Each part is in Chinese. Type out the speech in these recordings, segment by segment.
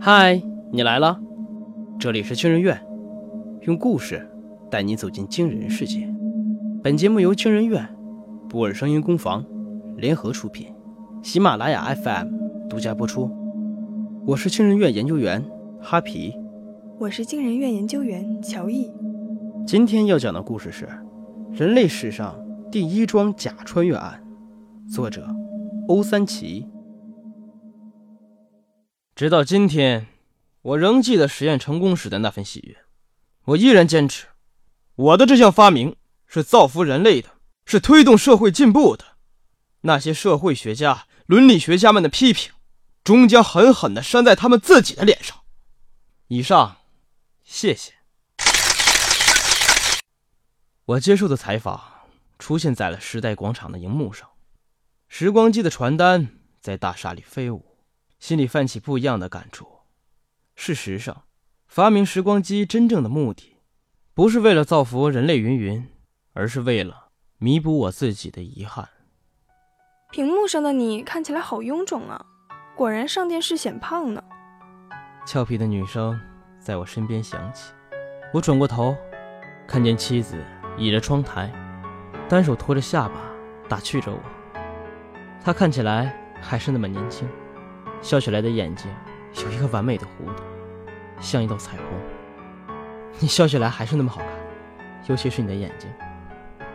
嗨，你来了，这里是惊人院，用故事带你走进惊人世界。本节目由惊人院、布尔声音工坊联合出品，喜马拉雅 FM 独家播出。我是惊人院研究员哈皮，我是惊人院研究员乔毅。今天要讲的故事是人类史上第一桩假穿越案，作者欧三奇。直到今天，我仍记得实验成功时的那份喜悦。我依然坚持，我的这项发明是造福人类的，是推动社会进步的。那些社会学家、伦理学家们的批评，终将狠狠地扇在他们自己的脸上。以上，谢谢。我接受的采访出现在了时代广场的荧幕上，时光机的传单在大厦里飞舞。心里泛起不一样的感触。事实上，发明时光机真正的目的，不是为了造福人类云云，而是为了弥补我自己的遗憾。屏幕上的你看起来好臃肿啊，果然上电视显胖呢。俏皮的女声在我身边响起，我转过头，看见妻子倚着窗台，单手托着下巴，打趣着我。她看起来还是那么年轻。笑起来的眼睛有一个完美的弧度，像一道彩虹。你笑起来还是那么好看，尤其是你的眼睛。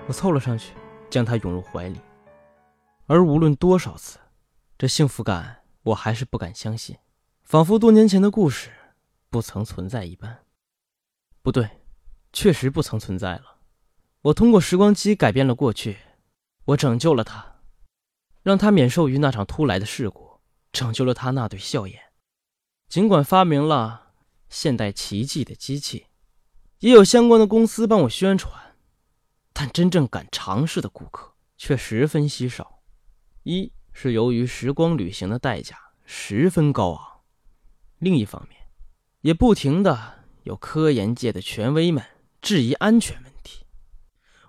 我凑了上去，将她拥入怀里。而无论多少次，这幸福感我还是不敢相信，仿佛多年前的故事不曾存在一般。不对，确实不曾存在了。我通过时光机改变了过去，我拯救了他，让他免受于那场突来的事故。拯救了他那对笑颜。尽管发明了现代奇迹的机器，也有相关的公司帮我宣传，但真正敢尝试的顾客却十分稀少。一是由于时光旅行的代价十分高昂，另一方面，也不停的有科研界的权威们质疑安全问题，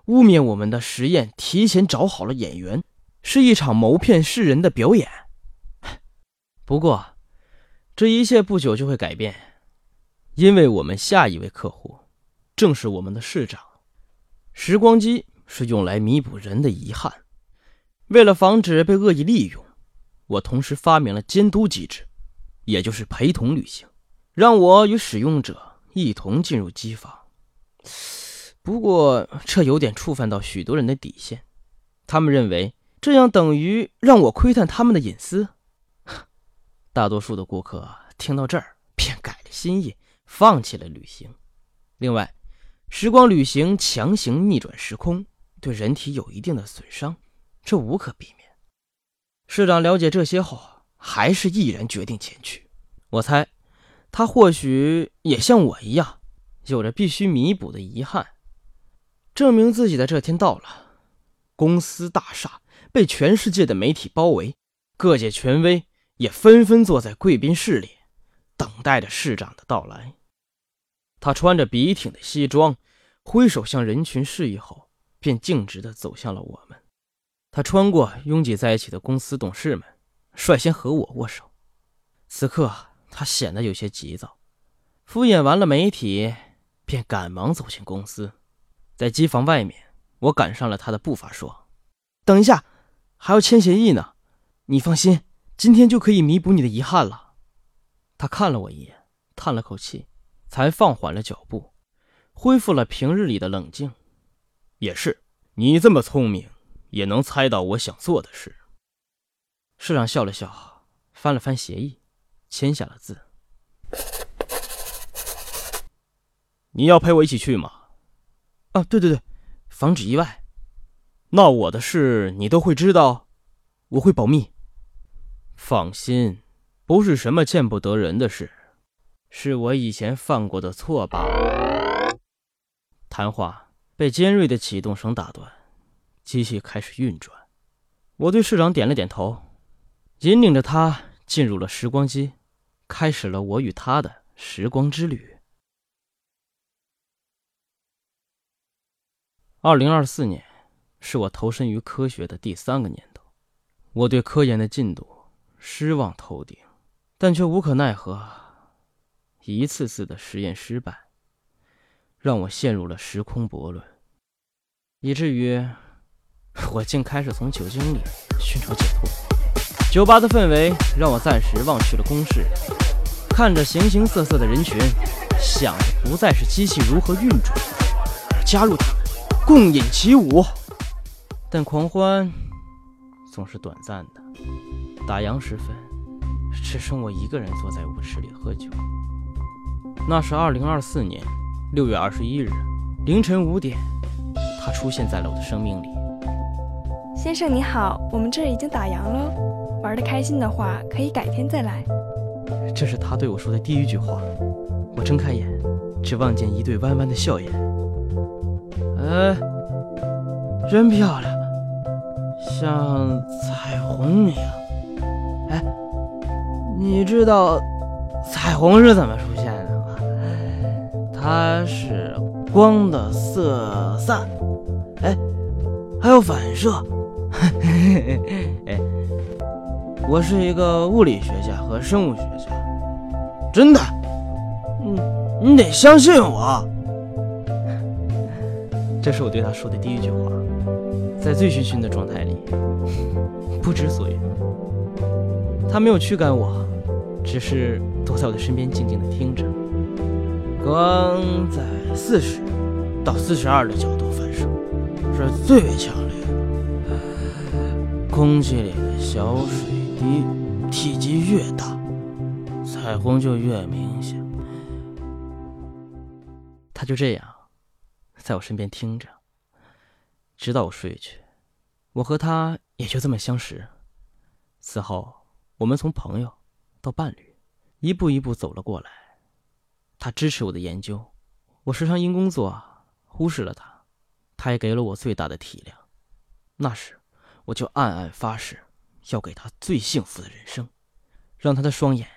污蔑我们的实验提前找好了演员，是一场谋骗世人的表演。不过，这一切不久就会改变，因为我们下一位客户正是我们的市长。时光机是用来弥补人的遗憾，为了防止被恶意利用，我同时发明了监督机制，也就是陪同旅行，让我与使用者一同进入机房。不过，这有点触犯到许多人的底线，他们认为这样等于让我窥探他们的隐私。大多数的顾客听到这儿便改了心意，放弃了旅行。另外，时光旅行强行逆转时空，对人体有一定的损伤，这无可避免。市长了解这些后，还是毅然决定前去。我猜，他或许也像我一样，有着必须弥补的遗憾。证明自己的这天到了，公司大厦被全世界的媒体包围，各界权威。也纷纷坐在贵宾室里，等待着市长的到来。他穿着笔挺的西装，挥手向人群示意后，便径直地走向了我们。他穿过拥挤在一起的公司董事们，率先和我握手。此刻，他显得有些急躁，敷衍完了媒体，便赶忙走进公司。在机房外面，我赶上了他的步伐，说：“等一下，还要签协议呢。你放心。”今天就可以弥补你的遗憾了。他看了我一眼，叹了口气，才放缓了脚步，恢复了平日里的冷静。也是，你这么聪明，也能猜到我想做的事。市长笑了笑，翻了翻协议，签下了字。你要陪我一起去吗？啊，对对对，防止意外。那我的事你都会知道，我会保密。放心，不是什么见不得人的事，是我以前犯过的错罢了。谈话被尖锐的启动声打断，机器开始运转。我对市长点了点头，引领着他进入了时光机，开始了我与他的时光之旅。二零二四年是我投身于科学的第三个年头，我对科研的进度。失望透顶，但却无可奈何。一次次的实验失败，让我陷入了时空悖论，以至于我竟开始从酒精里寻找解脱。酒吧的氛围让我暂时忘去了公事，看着形形色色的人群，想的不再是机器如何运转，而加入他们，共饮其舞。但狂欢总是短暂的，打烊时分，只剩我一个人坐在舞池里喝酒。那是二零二四年六月二十一日凌晨五点，他出现在了我的生命里。先生你好，我们这儿已经打烊了，玩的开心的话可以改天再来。这是他对我说的第一句话。我睁开眼，只望见一对弯弯的笑眼。哎，真漂亮，像彩虹一样。你知道彩虹是怎么出现的吗？它是光的色散，哎，还有反射。哎，我是一个物理学家和生物学家，真的。嗯，你得相信我。这是我对他说的第一句话，在醉醺醺的状态里，不知所云。他没有驱赶我，只是躲在我的身边静静的听着。光在四十到四十二的角度反射是最为强烈的。空气里的小水滴体积越大，彩虹就越明显。他就这样在我身边听着，直到我睡去。我和他也就这么相识。此后，我们从朋友到伴侣，一步一步走了过来。他支持我的研究，我时常因工作忽视了他，他也给了我最大的体谅。那时，我就暗暗发誓，要给他最幸福的人生，让他的双眼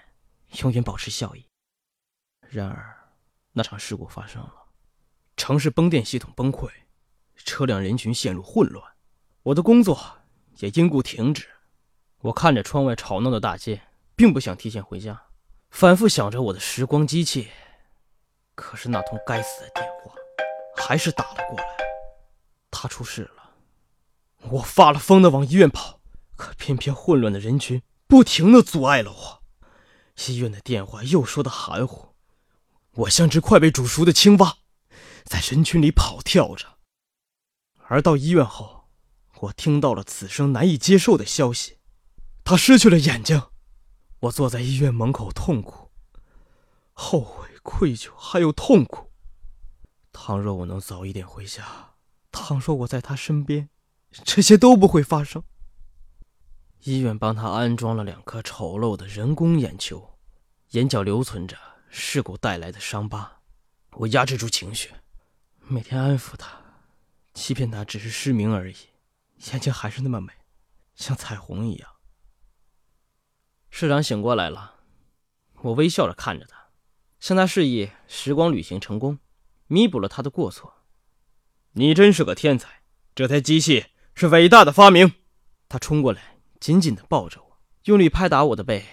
永远保持笑意。然而，那场事故发生了，城市崩电系统崩溃，车辆人群陷入混乱，我的工作也因故停止。我看着窗外吵闹的大街，并不想提前回家，反复想着我的时光机器。可是那通该死的电话还是打了过来，他出事了。我发了疯的往医院跑，可偏偏混乱的人群不停的阻碍了我。医院的电话又说的含糊，我像只快被煮熟的青蛙，在人群里跑跳着。而到医院后，我听到了此生难以接受的消息：他失去了眼睛。我坐在医院门口痛苦、后悔。愧疚还有痛苦。倘若我能早一点回家，倘若我在他身边，这些都不会发生。医院帮他安装了两颗丑陋的人工眼球，眼角留存着事故带来的伤疤。我压制住情绪，每天安抚他，欺骗他只是失明而已，眼睛还是那么美，像彩虹一样。市长醒过来了，我微笑着看着他。向他示意，时光旅行成功，弥补了他的过错。你真是个天才，这台机器是伟大的发明。他冲过来，紧紧地抱着我，用力拍打我的背。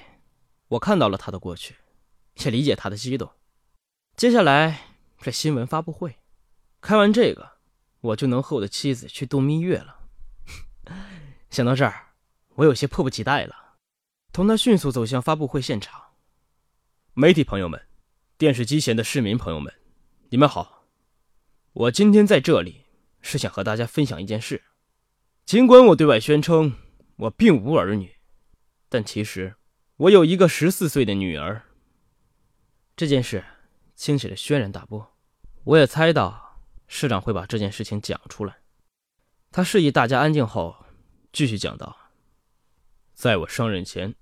我看到了他的过去，也理解他的激动。接下来是新闻发布会，开完这个，我就能和我的妻子去度蜜月了。想到这儿，我有些迫不及待了，同他迅速走向发布会现场。媒体朋友们。电视机前的市民朋友们，你们好！我今天在这里是想和大家分享一件事。尽管我对外宣称我并无儿女，但其实我有一个十四岁的女儿。这件事惊起了轩然大波，我也猜到市长会把这件事情讲出来。他示意大家安静后，继续讲道：“在我上任前，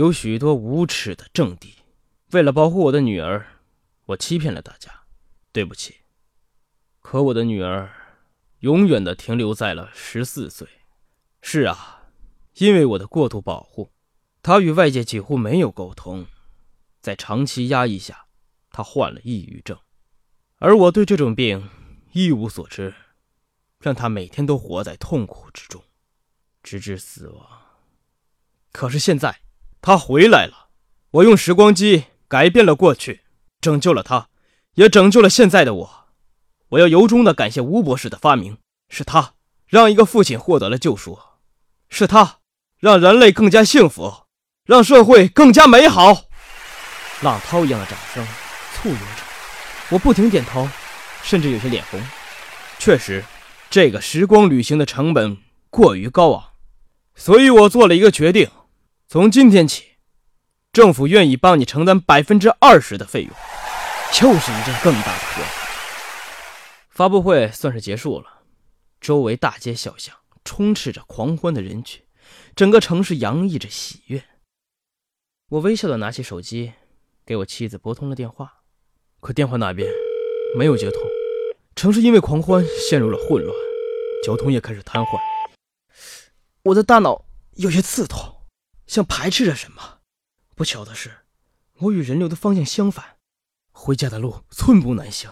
有许多无耻的政敌，为了保护我的女儿。”我欺骗了大家，对不起。可我的女儿永远的停留在了十四岁。是啊，因为我的过度保护，她与外界几乎没有沟通，在长期压抑下，她患了抑郁症，而我对这种病一无所知，让她每天都活在痛苦之中，直至死亡。可是现在，他回来了，我用时光机改变了过去。拯救了他，也拯救了现在的我。我要由衷的感谢吴博士的发明，是他让一个父亲获得了救赎，是他让人类更加幸福，让社会更加美好。浪涛一样的掌声簇拥着，我不停点头，甚至有些脸红。确实，这个时光旅行的成本过于高昂，所以我做了一个决定：从今天起，政府愿意帮你承担百分之二十的费用。又是一阵更大的喝彩。发布会算是结束了，周围大街小巷充斥着狂欢的人群，整个城市洋溢着喜悦。我微笑的拿起手机，给我妻子拨通了电话，可电话那边没有接通。城市因为狂欢陷入了混乱，交通也开始瘫痪。我的大脑有些刺痛，像排斥着什么。不巧的是，我与人流的方向相反，回家的路寸步难行。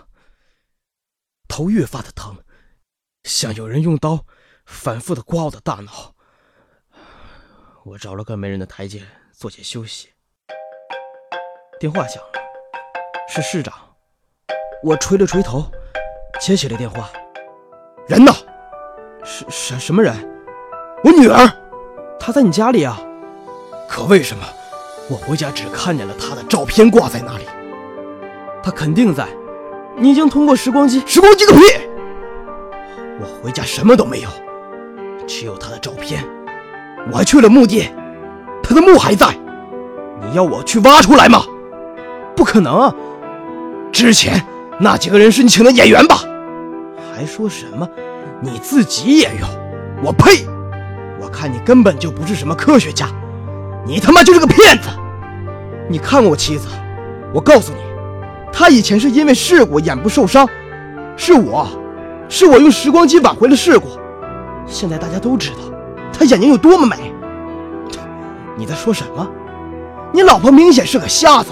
头越发的疼，像有人用刀反复的刮我的大脑。我找了个没人的台阶坐下休息。电话响了，是市长。我垂了垂头。接起了电话，人呢？什什什么人？我女儿，她在你家里啊。可为什么我回家只看见了她的照片挂在那里？她肯定在。你已经通过时光机，时光机个屁！我回家什么都没有，只有她的照片。我还去了墓地，她的墓还在。你要我去挖出来吗？不可能啊！之前。那几个人是你请的演员吧？还说什么你自己也有？我呸！我看你根本就不是什么科学家，你他妈就是个骗子！你看过我妻子？我告诉你，她以前是因为事故眼部受伤，是我，是我用时光机挽回了事故。现在大家都知道她眼睛有多么美。你在说什么？你老婆明显是个瞎子，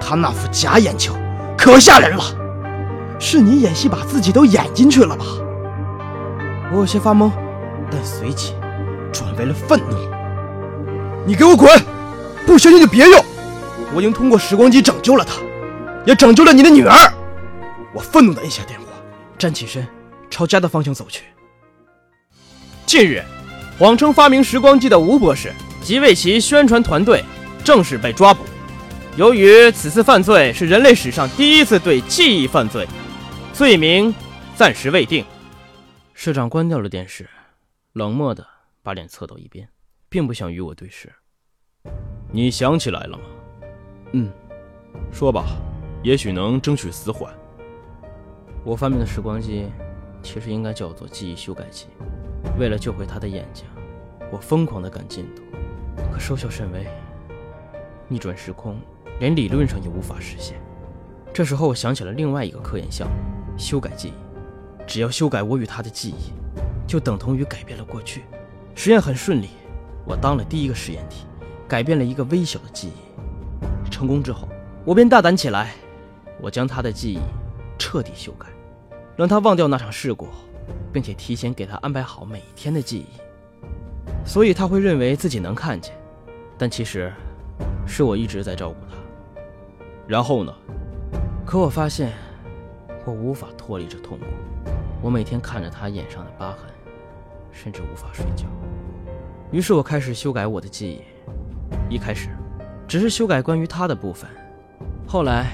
她那副假眼球可吓人了。是你演戏把自己都演进去了吧？我有些发懵，但随即转为了愤怒。你给我滚！不相信就别用！我已经通过时光机拯救了他，也拯救了你的女儿。我愤怒的按下电话，站起身，朝家的方向走去。近日，谎称发明时光机的吴博士及为其宣传团队正式被抓捕。由于此次犯罪是人类史上第一次对记忆犯罪。罪名暂时未定。社长关掉了电视，冷漠的把脸侧到一边，并不想与我对视。你想起来了吗？嗯，说吧，也许能争取死缓。我发明的时光机，其实应该叫做记忆修改器。为了救回他的眼睛，我疯狂的赶进度，可收效甚微。逆转时空，连理论上也无法实现。这时候，我想起了另外一个科研项目。修改记忆，只要修改我与他的记忆，就等同于改变了过去。实验很顺利，我当了第一个实验体，改变了一个微小的记忆。成功之后，我便大胆起来，我将他的记忆彻底修改，让他忘掉那场事故，并且提前给他安排好每天的记忆。所以他会认为自己能看见，但其实是我一直在照顾他。然后呢？可我发现。我无法脱离这痛苦，我每天看着他眼上的疤痕，甚至无法睡觉。于是我开始修改我的记忆，一开始只是修改关于他的部分，后来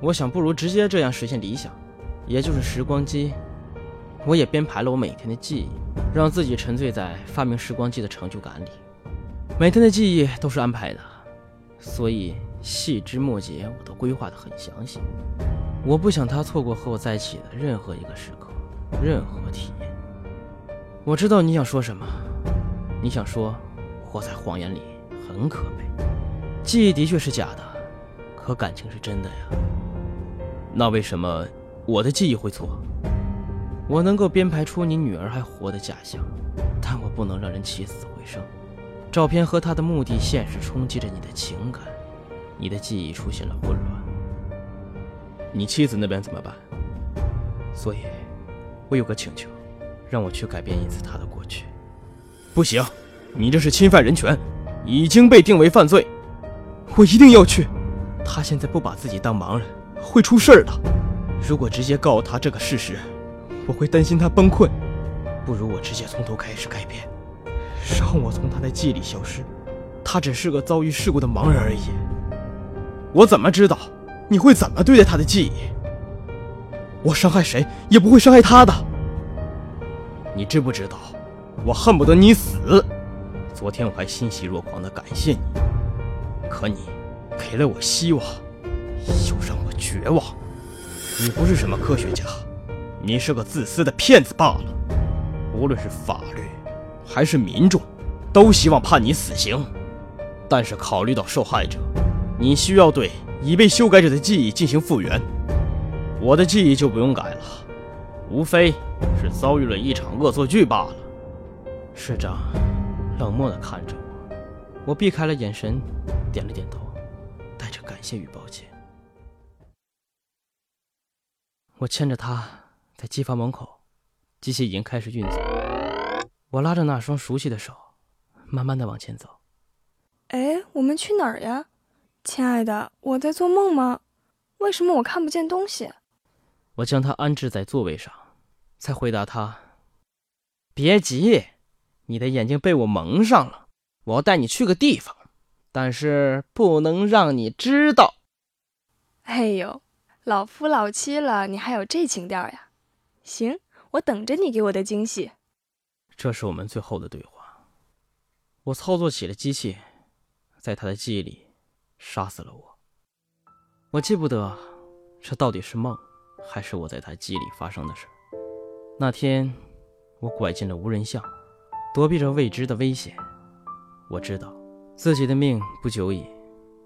我想不如直接这样实现理想，也就是时光机。我也编排了我每天的记忆，让自己沉醉在发明时光机的成就感里。每天的记忆都是安排的，所以细枝末节我都规划得很详细。我不想他错过和我在一起的任何一个时刻，任何体验。我知道你想说什么，你想说活在谎言里很可悲。记忆的确是假的，可感情是真的呀。那为什么我的记忆会错？我能够编排出你女儿还活的假象，但我不能让人起死回生。照片和他的目的现实冲击着你的情感，你的记忆出现了混乱。你妻子那边怎么办？所以，我有个请求，让我去改变一次她的过去。不行，你这是侵犯人权，已经被定为犯罪。我一定要去，他现在不把自己当盲人，会出事儿的。如果直接告诉他这个事实，我会担心他崩溃。不如我直接从头开始改变，让我从他的记忆里消失。他只是个遭遇事故的盲人而已。我怎么知道你会怎么对待他的记忆？我伤害谁也不会伤害他的。你知不知道，我恨不得你死。昨天我还欣喜若狂的感谢你，可你给了我希望，又让我绝望。你不是什么科学家，你是个自私的骗子罢了。无论是法律还是民众，都希望判你死刑。但是考虑到受害者，你需要对已被修改者的记忆进行复原。我的记忆就不用改了，无非是遭遇了一场恶作剧罢了。市长冷漠地看着我，我避开了眼神，点了点头，带着感谢与抱歉。我牵着他在机房门口，机器已经开始运作。我拉着那双熟悉的手，慢慢的往前走。哎，我们去哪儿呀，亲爱的？我在做梦吗？为什么我看不见东西？我将他安置在座位上，才回答他：“别急，你的眼睛被我蒙上了。我要带你去个地方，但是不能让你知道。”哎呦！老夫老妻了，你还有这情调呀？行，我等着你给我的惊喜。这是我们最后的对话。我操作起了机器，在他的记忆里杀死了我。我记不得这到底是梦，还是我在他记忆里发生的事。那天，我拐进了无人巷，躲避着未知的危险。我知道自己的命不久矣，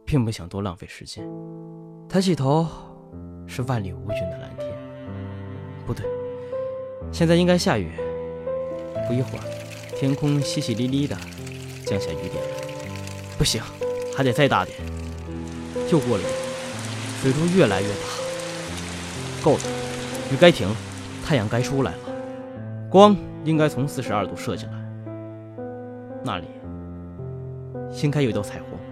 并不想多浪费时间。抬起头。是万里无云的蓝天，不对，现在应该下雨。不一会儿，天空淅淅沥沥的降下雨点。不行，还得再大点。又过了一会儿，水珠越来越大。够了，雨该停了，太阳该出来了。光应该从四十二度射进来，那里应该有一道彩虹。